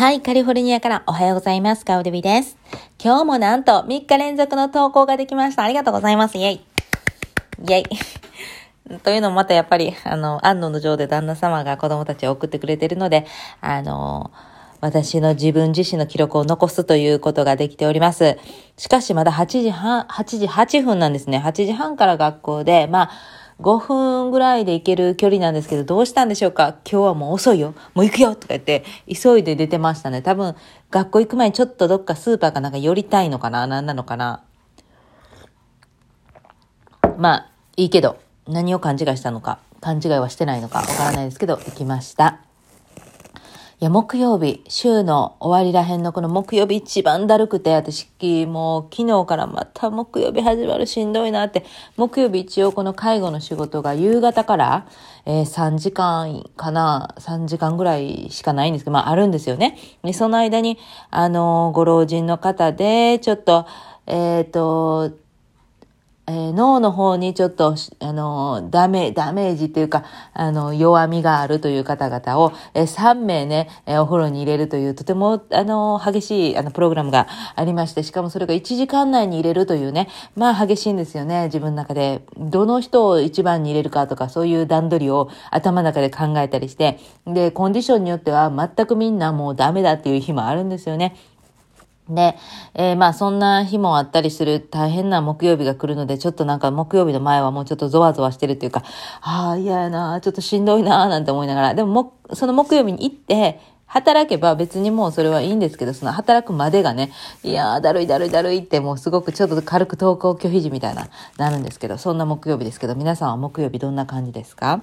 はい、カリフォルニアからおはようございます。カウデビです。今日もなんと3日連続の投稿ができました。ありがとうございます。イェイ。イェイ。というのもまたやっぱり、あの、安野の城で旦那様が子供たちを送ってくれてるので、あの、私の自分自身の記録を残すということができております。しかしまだ8時半、8時8分なんですね。8時半から学校で、まあ、5分ぐらいで行ける距離なんですけど、どうしたんでしょうか？今日はもう遅いよもう行くよとか言って、急いで出てましたね。多分、学校行く前にちょっとどっかスーパーかなんか寄りたいのかな？何なのかな？まあ、いいけど、何を勘違いしたのか、勘違いはしてないのかわからないですけど、行きました。いや、木曜日、週の終わりらへんのこの木曜日一番だるくて、私、もう昨日からまた木曜日始まるしんどいなって、木曜日一応この介護の仕事が夕方から、えー、3時間かな、3時間ぐらいしかないんですけど、まああるんですよね。で、その間に、あのー、ご老人の方で、ちょっと、えっ、ー、と、えー、脳の方にちょっと、あの、ダメ、ダメージっていうか、あの、弱みがあるという方々を、えー、3名ね、えー、お風呂に入れるという、とても、あの、激しい、あの、プログラムがありまして、しかもそれが1時間内に入れるというね、まあ激しいんですよね、自分の中で。どの人を一番に入れるかとか、そういう段取りを頭の中で考えたりして、で、コンディションによっては全くみんなもうダメだっていう日もあるんですよね。で、えー、まあそんな日もあったりする大変な木曜日が来るので、ちょっとなんか木曜日の前はもうちょっとゾワゾワしてるっていうか、ああ、嫌やな、ちょっとしんどいな、なんて思いながら、でもも、その木曜日に行って、働けば別にもうそれはいいんですけど、その働くまでがね、いやー、だるいだるいだるいってもうすごくちょっと軽く投稿拒否時みたいな、なるんですけど、そんな木曜日ですけど、皆さんは木曜日どんな感じですか？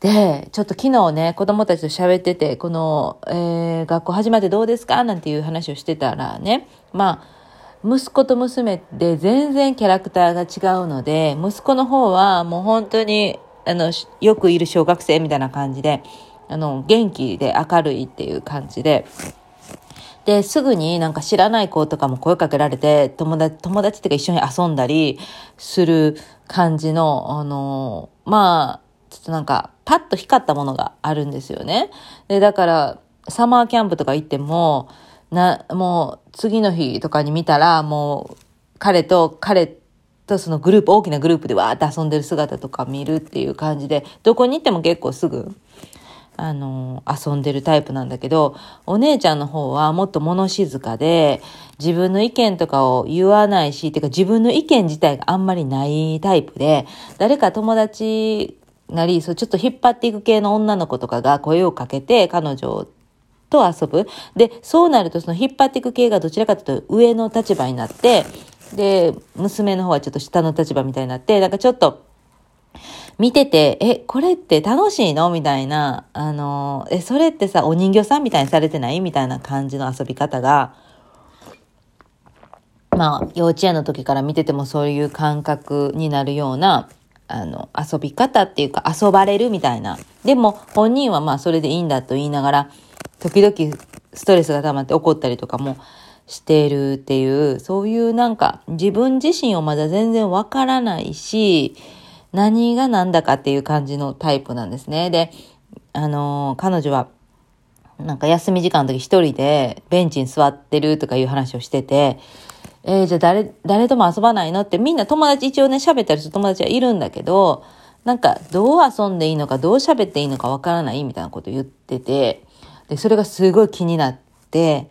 で、ちょっと昨日ね、子供たちと喋ってて、この、えー、学校始まってどうですか？なんていう話をしてたらね、まあ、息子と娘で全然キャラクターが違うので、息子の方はもう本当に、あの、よくいる小学生みたいな感じで、あの、元気で明るいっていう感じで、で、すぐになんか知らない子とかも声かけられて、友達、友達っていうか一緒に遊んだりする感じの、あの、まあ、ちょっとなんか、パッと光ったものがあるんですよね。で、だから、サマーキャンプとか行っても、な、もう、次の日とかに見たら、もう、彼と、彼とそのグループ、大きなグループでわーって遊んでる姿とか見るっていう感じで、どこに行っても結構すぐ、あの遊んでるタイプなんだけど、お姉ちゃんの方はもっと物静かで、自分の意見とかを言わないし、てか自分の意見自体があんまりないタイプで、誰か友達なり、そうちょっと引っ張っていく系の女の子とかが声をかけて彼女と遊ぶ。で、そうなるとその引っ張っていく系がどちらかというと上の立場になって、で、娘の方はちょっと下の立場みたいになって、なんかちょっと、見てて、え、これって楽しいの？みたいな、あの、え、それってさ、お人形さんみたいにされてない？みたいな感じの遊び方が、まあ、幼稚園の時から見ててもそういう感覚になるような、あの、遊び方っていうか遊ばれるみたいな。でも本人はまあそれでいいんだと言いながら、時々ストレスが溜まって怒ったりとかもしてるっていう、そういうなんか自分自身をまだ全然わからないし、何が何だかっていう感じのタイプなんですね。で、あのー、彼女はなんか休み時間の時一人でベンチに座ってるとかいう話をしてて、えー、じゃあ誰、誰とも遊ばないの？ってみんな友達一応ね、喋ったりする友達はいるんだけど、なんかどう遊んでいいのか、どう喋っていいのかわからないみたいなこと言ってて、で、それがすごい気になって、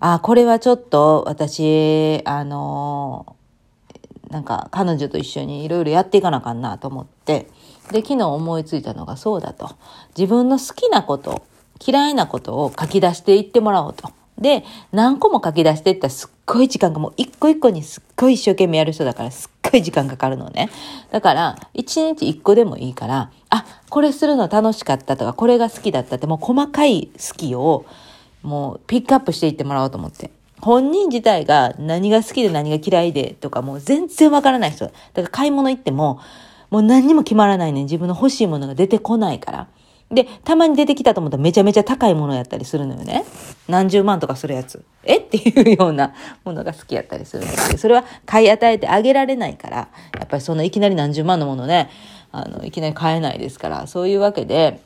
あ、これはちょっと私、あのー、なんか彼女と一緒にいろいろやっていかなあかんなと思って、で、昨日思いついたのがそうだと。自分の好きなこと、嫌いなことを書き出していってもらおうと。で、何個も書き出していったらすっごい時間がもう一個一個にすっごい一生懸命やる人だからすっごい時間かかるのね。だから、一日一個でもいいから、あ、これするの楽しかったとか、これが好きだったって、もう細かい好きをもうピックアップしていってもらおうと思って。本人自体が何が好きで何が嫌いでとかもう全然わからない人。だから買い物行っても、もう何にも決まらないね。自分の欲しいものが出てこないから。で、たまに出てきたと思ったらめちゃめちゃ高いものやったりするのよね。何十万とかするやつ。え？っていうようなものが好きやったりするんですけど、それは買い与えてあげられないから、やっぱりそんないきなり何十万のものね、あの、いきなり買えないですから、そういうわけで、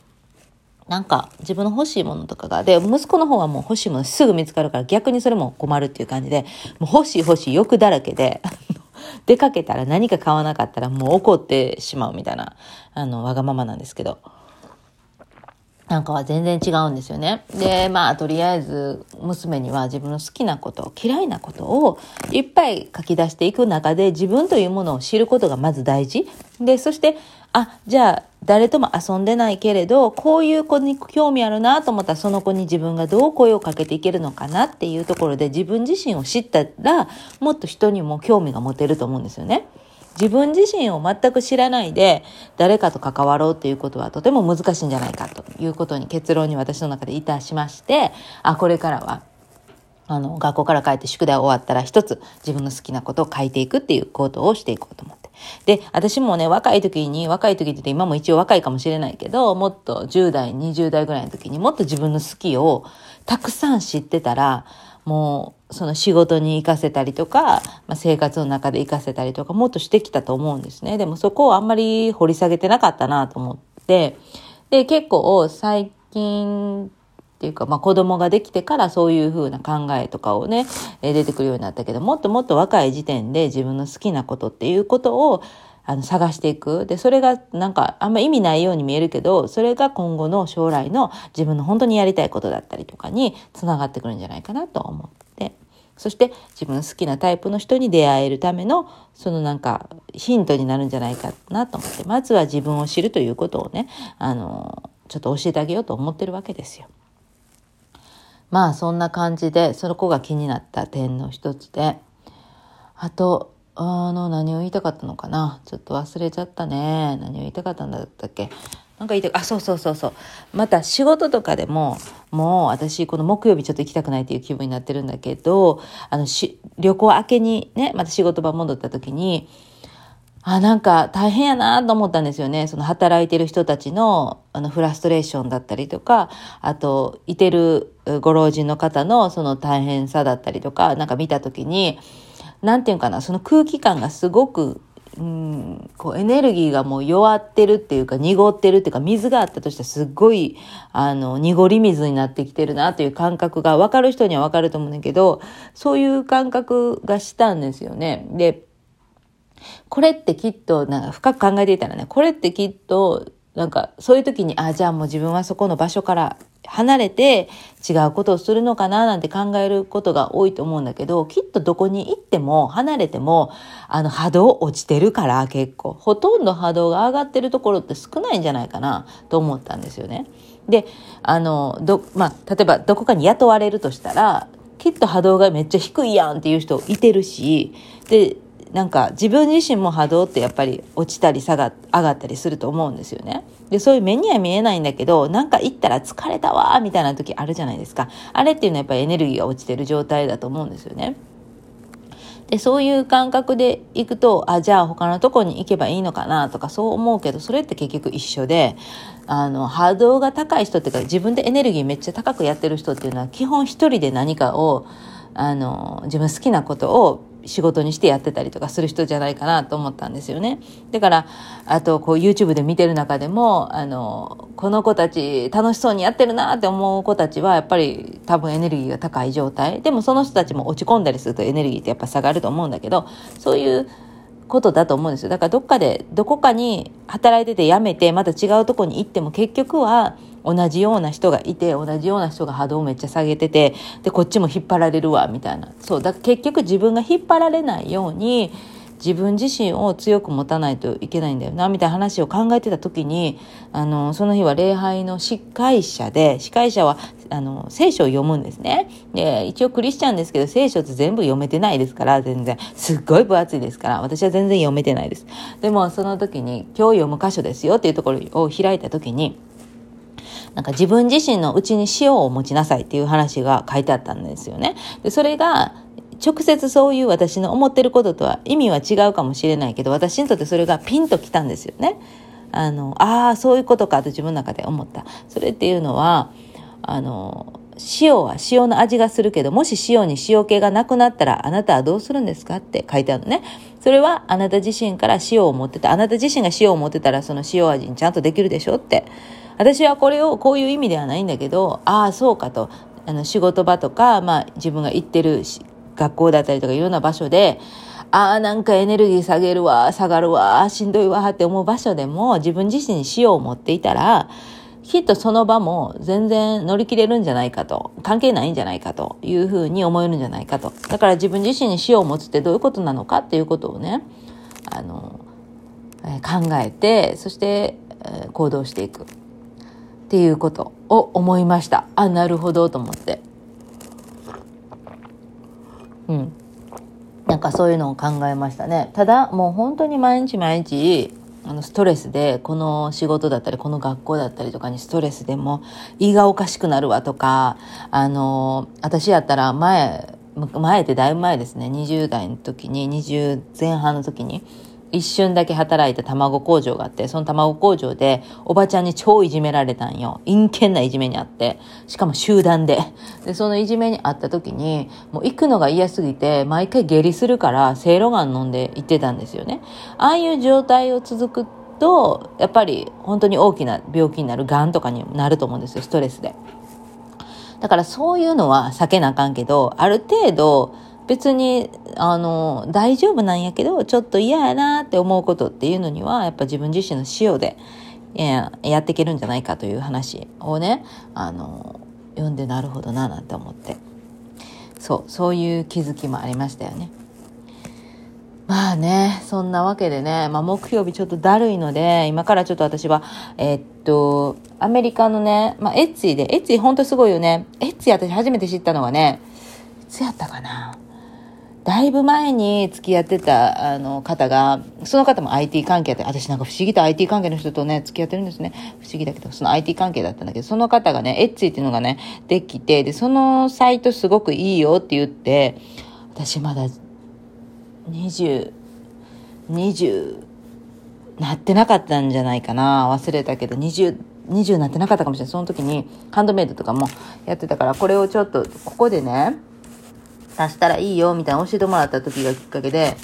なんか自分の欲しいものとかが、で、息子の方はもう欲しいものすぐ見つかるから逆にそれも困るっていう感じで、もう欲しい欲しい欲だらけで、出かけたら何か買わなかったらもう怒ってしまうみたいな、あの、わがままなんですけど。なんかは全然違うんですよね。で、まあ、とりあえず、娘には自分の好きなこと、嫌いなことをいっぱい書き出していく中で、自分というものを知ることがまず大事。で、そして、あ、じゃあ、誰とも遊んでないけれど、こういう子に興味あるなと思ったら、その子に自分がどう声をかけていけるのかなっていうところで、自分自身を知ったら、もっと人にも興味が持てると思うんですよね。自分自身を全く知らないで誰かと関わろうっていうことはとても難しいんじゃないかということに結論に私の中でいたしましてあこれからはあの学校から帰って宿題終わったら一つ自分の好きなことを書いていくっていうことをしていこうと思って。で、私もね、若い時に、若い時って言って今も一応若いかもしれないけど、もっと10代、20代ぐらいの時にもっと自分の好きをたくさん知ってたら、もうその仕事に行かせたりとか、まあ、生活の中で行かせたりとかもっとしてきたと思うんですね。でもそこをあんまり掘り下げてなかったなと思って、で、結構最近っていうか、まあ子供ができてからそういう風な考えとかをね、出てくるようになったけど、もっともっと若い時点で自分の好きなことっていうことをあの探していく。で、それがなんかあんま意味ないように見えるけど、それが今後の将来の自分の本当にやりたいことだったりとかにつながってくるんじゃないかなと思って。そして自分の好きなタイプの人に出会えるためのそのなんかヒントになるんじゃないかなと思ってまずは自分を知るということをねあのちょっと教えてあげようと思ってるわけですよ。まあそんな感じでその子が気になった点の一つであとあの、何を言いたかったのかな？ちょっと忘れちゃったね。何を言いたかったんだったっけ？なんか言いたあ、そうそうそうそう。また仕事とかでも、もう私この木曜日ちょっと行きたくないっていう気分になってるんだけど、あのし、旅行明けにね、また仕事場戻った時に、あ、なんか大変やなと思ったんですよね。その働いてる人たちのあのフラストレーションだったりとか、あと、いてるご老人の方のその大変さだったりとか、なんか見た時に、なんていうかな、その空気感がすごく、うん、こうエネルギーがもう弱ってるっていうか濁ってるっていうか水があったとしてすっごいあの濁り水になってきてるなという感覚が分かる人には分かると思うんだけどそういう感覚がしたんですよね。でこれってきっとなんか深く考えていたらねこれってきっとなんかそういう時にあじゃあもう自分はそこの場所から離れて違うことをするのかななんて考えることが多いと思うんだけど、きっとどこに行っても離れても、あの波動落ちてるから結構、ほとんど波動が上がってるところって少ないんじゃないかなと思ったんですよね。で、あの、ど、まあ、例えばどこかに雇われるとしたら、きっと波動がめっちゃ低いやんっていう人いてるし、で、なんか自分自身も波動ってやっぱり落ちたり下が上がったりすると思うんですよね。で、そういう目には見えないんだけど、なんか行ったら疲れたわみたいな時あるじゃないですか。あれっていうのはやっぱりエネルギーが落ちてる状態だと思うんですよね。で、そういう感覚で行くと、あ、じゃあ他のとこに行けばいいのかなとかそう思うけど、それって結局一緒で、あの、波動が高い人っていうか自分でエネルギーめっちゃ高くやってる人っていうのは基本一人で何かを、あの、自分好きなことを仕事にしてやってたりとかする人じゃないかなと思ったんですよね。だから、あと、こう YouTube で見てる中でも、あの、この子たち楽しそうにやってるなって思う子たちは、やっぱり多分エネルギーが高い状態。でもその人たちも落ち込んだりするとエネルギーってやっぱ下がると思うんだけど、そういうことだと思うんですよ。だからどっかで、どこかに働いてて辞めて、また違うとこに行っても結局は、同じような人がいて同じような人が波動をめっちゃ下げててでこっちも引っ張られるわみたいな。そうだ結局自分が引っ張られないように自分自身を強く持たないといけないんだよなみたいな話を考えてた時にあのその日は礼拝の司会者で司会者はあの聖書を読むんですね。で一応クリスチャンですけど聖書って全部読めてないですから全然。すっごい分厚いですから私は全然読めてないです。でもその時に今日読む箇所ですよっていうところを開いた時になんか自分自身のうちに塩を持ちなさいっていう話が書いてあったんですよね。でそれが直接そういう私の思ってることとは意味は違うかもしれないけど私にとってそれがピンときたんですよね。あのあそういうことかと自分の中で思った。それっていうのはあの塩は塩の味がするけど、もし塩に塩気がなくなったら、あなたはどうするんですかって書いてあるのね。それはあなた自身から塩を持ってた。あなた自身が塩を持ってたら、その塩味にちゃんとできるでしょって。私はこれをこういう意味ではないんだけど、ああ、そうかと。あの仕事場とか、まあ自分が行ってる学校だったりとかいろんな場所で、ああ、なんかエネルギー下げるわ、下がるわ、しんどいわって思う場所でも自分自身に塩を持っていたら、きっとその場も全然乗り切れるんじゃないかと、関係ないんじゃないかというふうに思えるんじゃないかと。だから自分自身に塩を持つってどういうことなのかっていうことをね、あの、考えて、そして、行動していくっていうことを思いました。あ、なるほどと思って。うん。なんかそういうのを考えましたね。ただ、もう本当に毎日毎日、あのストレスでこの仕事だったりこの学校だったりとかにストレスでも胃がおかしくなるわとかあの私やったら前前ってだいぶ前ですね20代の時に20前半の時に一瞬だけ働いた卵工場があって、その卵工場でおばちゃんに超いじめられたんよ。陰険ないじめにあって。しかも集団で。で、そのいじめにあった時に、もう行くのが嫌すぎて、毎回下痢するから、せいろがん飲んで行ってたんですよね。ああいう状態を続くと、やっぱり本当に大きな病気になる、癌とかになると思うんですよ、ストレスで。だからそういうのは避けなあかんけど、ある程度、別に、あの、大丈夫なんやけど、ちょっと嫌やなって思うことっていうのには、やっぱ自分自身の塩で、ややっていけるんじゃないかという話をね、あの、読んでなるほどななんて思って。そう、そういう気づきもありましたよね。まあね、そんなわけでね、まあ木曜日ちょっとだるいので、今からちょっと私は、えー、っと、アメリカのね、まあエッツィで、エッツィほんとすごいよね。エッツィ私初めて知ったのはね、いつやったかな？だいぶ前に付き合ってたあの方が、その方も IT 関係で、私なんか不思議と IT 関係の人とね、付き合ってるんですね。不思議だけど、その IT 関係だったんだけど、その方がね、エッチっていうのがね、できて、で、そのサイトすごくいいよって言って、私まだ20、20なってなかったんじゃないかな。忘れたけど、20、20なってなかったかもしれない。その時にハンドメイドとかもやってたから、これをちょっと、ここでね、足したらいいよみたいな教えてもらった時がきっかけで、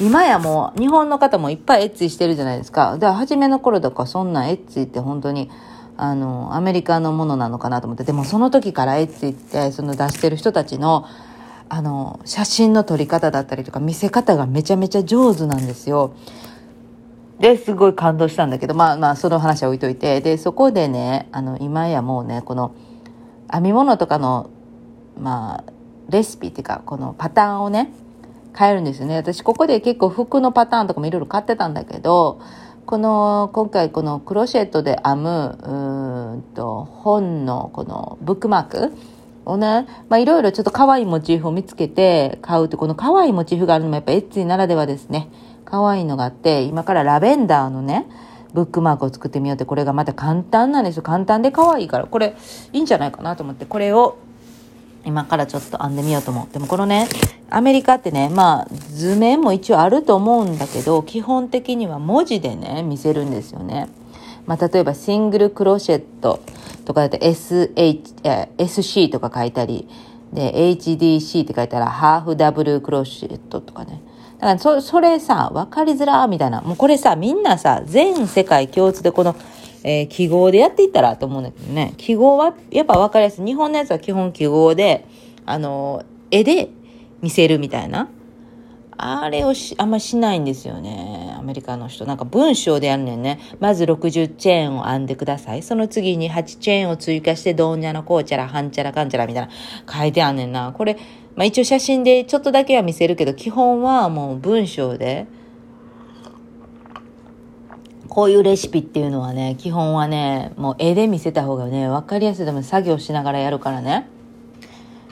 今やもう日本の方もいっぱいエッツィしてるじゃないですか。で、初めの頃とかそんなエッツィって本当に、あの、アメリカのものなのかなと思って、でもその時からエッツィってその出してる人たちの、あの、写真の撮り方だったりとか見せ方がめちゃめちゃ上手なんですよ。で、すごい感動したんだけど、まあまあ、その話は置いといて、で、そこでね、あの、今やもうね、この、編み物とかの、まあ、レシピっていうかこのパターンをね変えるんですよね。私ここで結構服のパターンとかもいろいろ買ってたんだけどこの今回このクロシェットで編むうんと本のこのブックマークをね、まあ、いろいろちょっと可愛いモチーフを見つけて買うとこの可愛いモチーフがあるのもやっぱエッチならではですね。可愛いのがあって今からラベンダーのねブックマークを作ってみようってこれがまた簡単なんですよ。簡単で可愛いから。これいいんじゃないかなと思ってこれを今からちょっと編んでみようと思う。でもこのね、アメリカってね、まあ図面も一応あると思うんだけど、基本的には文字でね、見せるんですよね。まあ例えばシングルクロシェットとかだと SH、SC とか書いたり、で、HDC って書いたらハーフダブルクロシェットとかね。だからそ、それさ、わかりづらーみたいな。もうこれさ、みんなさ、全世界共通でこのえー、記号でやっていったらと思うんだけどね。記号はやっぱ分かりやすい。日本のやつは基本記号で、あの、絵で見せるみたいな。あれをし、あんましないんですよね。アメリカの人。なんか文章でやるねんね。まず60チェーンを編んでください。その次に8チェーンを追加して、どんにゃのこうちゃら、はんちゃらかんちゃらみたいな書いてあんねんな。これ、まあ一応写真でちょっとだけは見せるけど、基本はもう文章で、こういうレシピっていうのはね、基本はね、もう絵で見せた方がね、分かりやすいため作業しながらやるからね。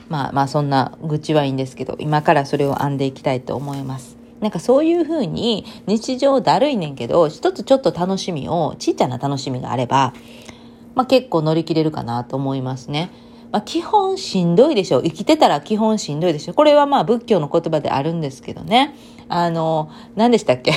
まあまあそんな愚痴はいいんですけど、今からそれを編んでいきたいと思います。なんかそういう風に日常だるいねんけど、一つちょっと楽しみを、ちっちゃな楽しみがあれば、まあ結構乗り切れるかなと思いますね。まあ基本しんどいでしょう。生きてたら基本しんどいでしょ。これはまあ仏教の言葉であるんですけどね。あの、何でしたっけ？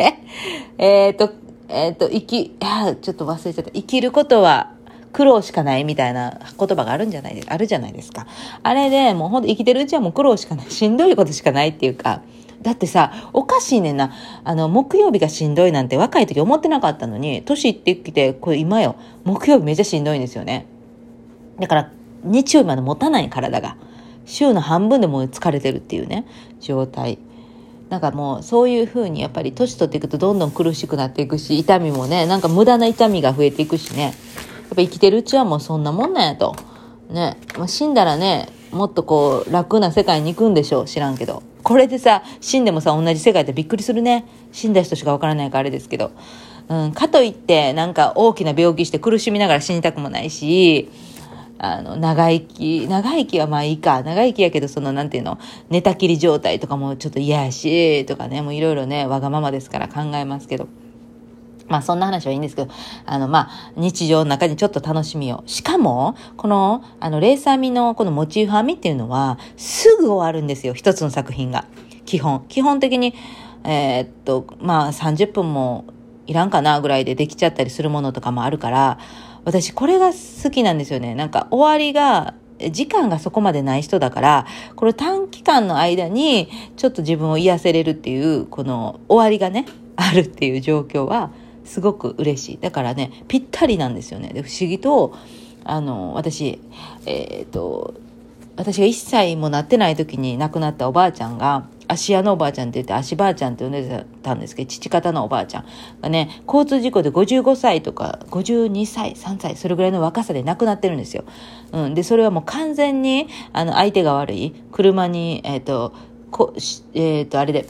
えっと、えっ、ー、と、生き、あちょっと忘れちゃった。生きることは苦労しかないみたいな言葉があるんじゃないあるじゃないですか。あれでもうほんと生きてるうちはもう苦労しかない。しんどいことしかないっていうか、だってさ、おかしいねんな。あの、木曜日がしんどいなんて若い時思ってなかったのに、年いってきて、これ今よ、木曜日めっちゃしんどいんですよね。だから、日曜日まで持たない体が。週の半分でもう疲れてるっていうね、状態。なんかもうそういうふうにやっぱり年取っていくとどんどん苦しくなっていくし、痛みもね、なんか無駄な痛みが増えていくしね。やっぱ生きてるうちはもうそんなもんなんやと。ね。まあ、死んだらね、もっとこう楽な世界に行くんでしょう。知らんけど。これでさ、死んでもさ、同じ世界ってびっくりするね。死んだ人しかわからないからあれですけど。うん、かといって、なんか大きな病気して苦しみながら死にたくもないし、あの、長生き、長生きはまあいいか。長生きやけど、その、なんていうの、寝たきり状態とかもちょっと嫌やし、とかね、もういろいろね、わがままですから考えますけど。まあそんな話はいいんですけど、あのまあ日常の中にちょっと楽しみを。しかも、この、あのレーサー編みのこのモチーフ編みっていうのは、すぐ終わるんですよ。一つの作品が。基本。基本的に、えー、っと、まあ30分もいらんかなぐらいでできちゃったりするものとかもあるから、私これが好きなんですよね。なんか終わりが、時間がそこまでない人だから、この短期間の間にちょっと自分を癒せれるっていう、この終わりがね、あるっていう状況はすごく嬉しい。だからね、ぴったりなんですよね。で、不思議と、あの、私、えっ、と、私が1歳もなってない時に亡くなったおばあちゃんが、芦屋のおばあちゃんって言って、足ばあちゃんって呼んでたんですけど、父方のおばあちゃんがね、交通事故で55歳とか、52歳、3歳、それぐらいの若さで亡くなってるんですよ。うん。で、それはもう完全に、あの、相手が悪い。車に、えっ、ー、と、こえっ、ー、と、あれで、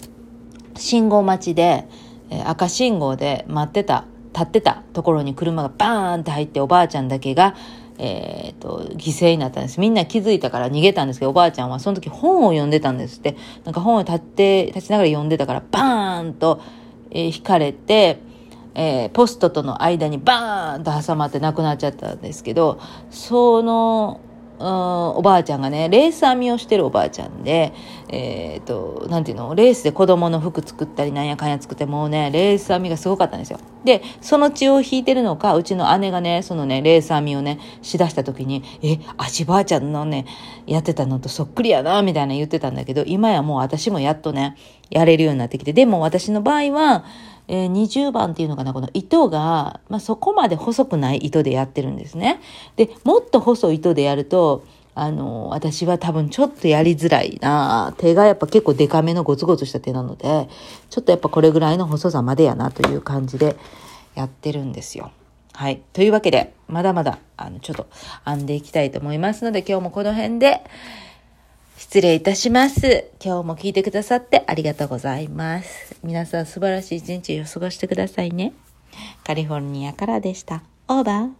信号待ちで、え赤信号で待ってた、立ってたところに車がバーンって入って、おばあちゃんだけが、え、ー、と、犠牲になったんです。みんな気づいたから逃げたんですけど、おばあちゃんはその時本を読んでたんですって。なんか本を立って、立ちながら読んでたから、バーンと、えー、引かれて、えー、ポストとの間にバーンと挟まって亡くなっちゃったんですけど、その、おばあちゃんがね、レース編みをしてるおばあちゃんで、えっ、ー、と、なんていうの、レースで子供の服作ったりなんやかんや作ってもうね、レース編みがすごかったんですよ。で、その血を引いてるのか、うちの姉がね、そのね、レース編みをね、しだした時に、え、足ばあちゃんのね、やってたのとそっくりやな、みたいな言ってたんだけど、今やもう私もやっとね、やれるようになってきて、でも私の場合は、えー、20番っていうのかな、この糸が、まあ、そこまで細くない糸でやってるんですね。で、もっと細い糸でやると、あの、私は多分ちょっとやりづらいな手がやっぱ結構デカめのゴツゴツした手なので、ちょっとやっぱこれぐらいの細さまでやなという感じでやってるんですよ。はい。というわけで、まだまだ、あの、ちょっと編んでいきたいと思いますので、今日もこの辺で、失礼いたします。今日も聞いてくださってありがとうございます。皆さん素晴らしい一日を過ごしてくださいね。カリフォルニアからでした。オーバー。